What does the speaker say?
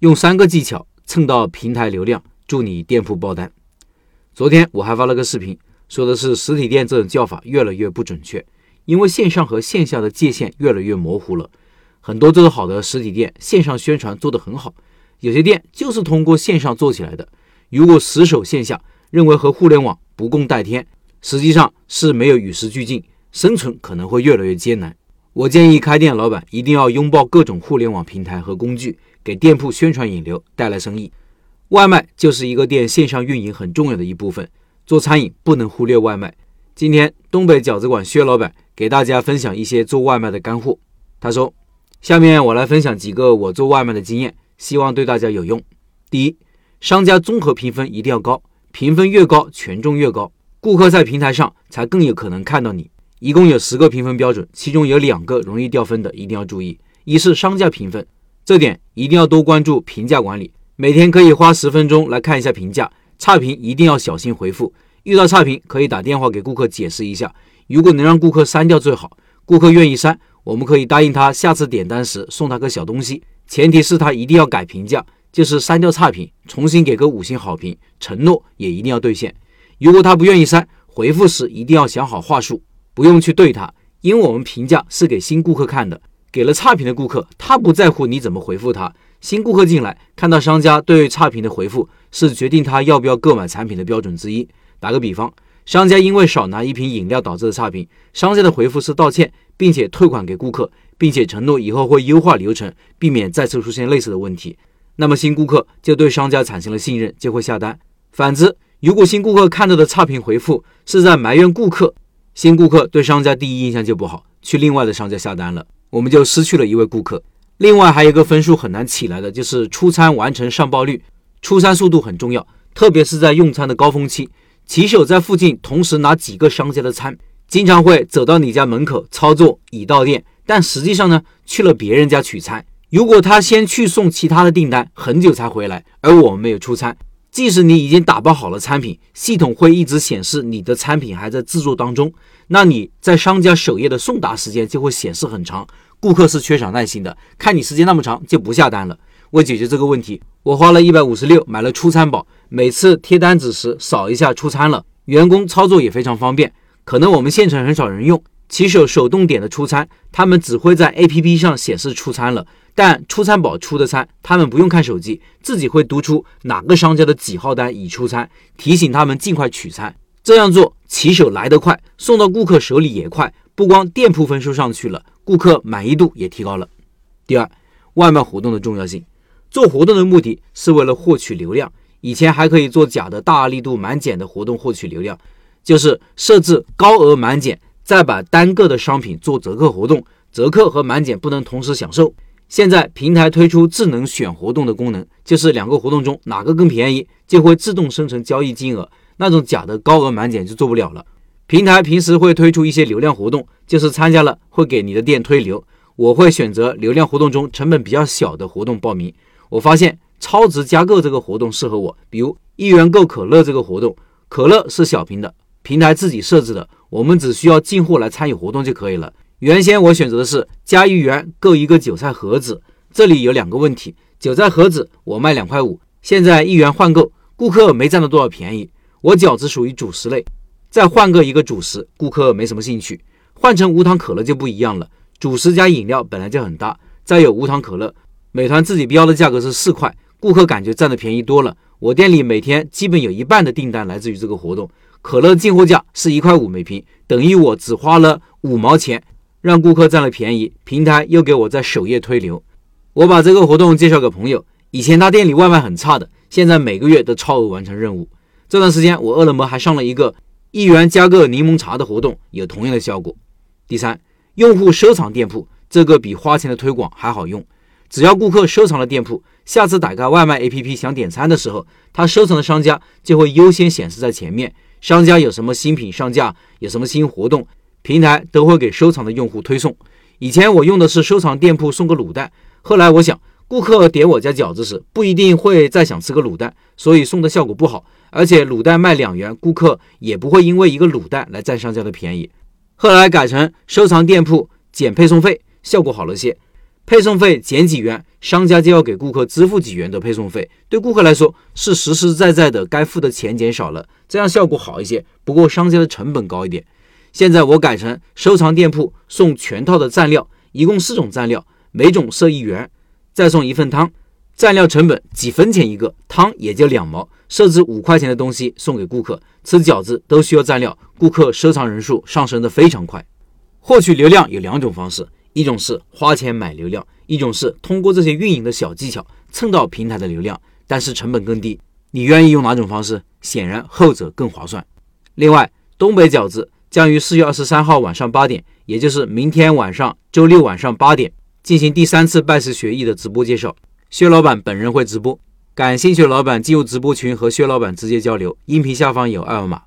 用三个技巧蹭到平台流量，助你店铺爆单。昨天我还发了个视频，说的是实体店这种叫法越来越不准确，因为线上和线下的界限越来越模糊了。很多做得好的实体店，线上宣传做得很好，有些店就是通过线上做起来的。如果死守线下，认为和互联网不共戴天，实际上是没有与时俱进，生存可能会越来越艰难。我建议开店老板一定要拥抱各种互联网平台和工具。给店铺宣传引流，带来生意。外卖就是一个店线上运营很重要的一部分。做餐饮不能忽略外卖。今天东北饺子馆薛老板给大家分享一些做外卖的干货。他说：“下面我来分享几个我做外卖的经验，希望对大家有用。第一，商家综合评分一定要高，评分越高，权重越高，顾客在平台上才更有可能看到你。一共有十个评分标准，其中有两个容易掉分的，一定要注意。一是商家评分。”这点一定要多关注评价管理，每天可以花十分钟来看一下评价，差评一定要小心回复。遇到差评可以打电话给顾客解释一下，如果能让顾客删掉最好。顾客愿意删，我们可以答应他下次点单时送他个小东西，前提是他一定要改评价，就是删掉差评，重新给个五星好评，承诺也一定要兑现。如果他不愿意删，回复时一定要想好话术，不用去对他，因为我们评价是给新顾客看的。给了差评的顾客，他不在乎你怎么回复他。新顾客进来，看到商家对差评的回复，是决定他要不要购买产品的标准之一。打个比方，商家因为少拿一瓶饮料导致的差评，商家的回复是道歉，并且退款给顾客，并且承诺以后会优化流程，避免再次出现类似的问题。那么新顾客就对商家产生了信任，就会下单。反之，如果新顾客看到的差评回复是在埋怨顾客，新顾客对商家第一印象就不好，去另外的商家下单了。我们就失去了一位顾客。另外还有一个分数很难起来的，就是出餐完成上报率。出餐速度很重要，特别是在用餐的高峰期，骑手在附近同时拿几个商家的餐，经常会走到你家门口操作已到店，但实际上呢去了别人家取餐。如果他先去送其他的订单，很久才回来，而我们没有出餐，即使你已经打包好了餐品，系统会一直显示你的餐品还在制作当中。那你在商家首页的送达时间就会显示很长，顾客是缺少耐心的，看你时间那么长就不下单了。为解决这个问题，我花了一百五十六买了出餐宝，每次贴单子时扫一下出餐了，员工操作也非常方便。可能我们县城很少人用，骑手手动点的出餐，他们只会在 APP 上显示出餐了，但出餐宝出的餐，他们不用看手机，自己会读出哪个商家的几号单已出餐，提醒他们尽快取餐。这样做，骑手来得快，送到顾客手里也快，不光店铺分数上去了，顾客满意度也提高了。第二，外卖活动的重要性，做活动的目的是为了获取流量。以前还可以做假的大力度满减的活动获取流量，就是设置高额满减，再把单个的商品做折扣活动，折扣和满减不能同时享受。现在平台推出智能选活动的功能，就是两个活动中哪个更便宜，就会自动生成交易金额。那种假的高额满减就做不了了。平台平时会推出一些流量活动，就是参加了会给你的店推流。我会选择流量活动中成本比较小的活动报名。我发现超值加购这个活动适合我，比如一元购可乐这个活动，可乐是小瓶的，平台自己设置的，我们只需要进货来参与活动就可以了。原先我选择的是加一元购一个韭菜盒子，这里有两个问题：韭菜盒子我卖两块五，现在一元换购，顾客没占到多少便宜。我饺子属于主食类，再换个一个主食，顾客没什么兴趣。换成无糖可乐就不一样了，主食加饮料本来就很大，再有无糖可乐，美团自己标的价格是四块，顾客感觉占的便宜多了。我店里每天基本有一半的订单来自于这个活动，可乐进货价是一块五每瓶，等于我只花了五毛钱，让顾客占了便宜，平台又给我在首页推流。我把这个活动介绍给朋友，以前他店里外卖很差的，现在每个月都超额完成任务。这段时间，我饿了么还上了一个一元加个柠檬茶的活动，有同样的效果。第三，用户收藏店铺，这个比花钱的推广还好用。只要顾客收藏了店铺，下次打开外卖 APP 想点餐的时候，他收藏的商家就会优先显示在前面。商家有什么新品上架，有什么新活动，平台都会给收藏的用户推送。以前我用的是收藏店铺送个卤蛋，后来我想，顾客点我家饺子时不一定会再想吃个卤蛋，所以送的效果不好。而且卤蛋卖两元，顾客也不会因为一个卤蛋来占商家的便宜。后来改成收藏店铺减配送费，效果好了些，配送费减几元，商家就要给顾客支付几元的配送费，对顾客来说是实实在在的该付的钱减少了，这样效果好一些。不过商家的成本高一点。现在我改成收藏店铺送全套的蘸料，一共四种蘸料，每种设一元，再送一份汤，蘸料成本几分钱一个，汤也就两毛，设置五块钱的东西送给顾客。吃饺子都需要蘸料，顾客收藏人数上升的非常快。获取流量有两种方式，一种是花钱买流量，一种是通过这些运营的小技巧蹭到平台的流量，但是成本更低。你愿意用哪种方式？显然后者更划算。另外，东北饺子。将于四月二十三号晚上八点，也就是明天晚上周六晚上八点，进行第三次拜师学艺的直播介绍。薛老板本人会直播，感兴趣的老板进入直播群和薛老板直接交流。音频下方有二维码。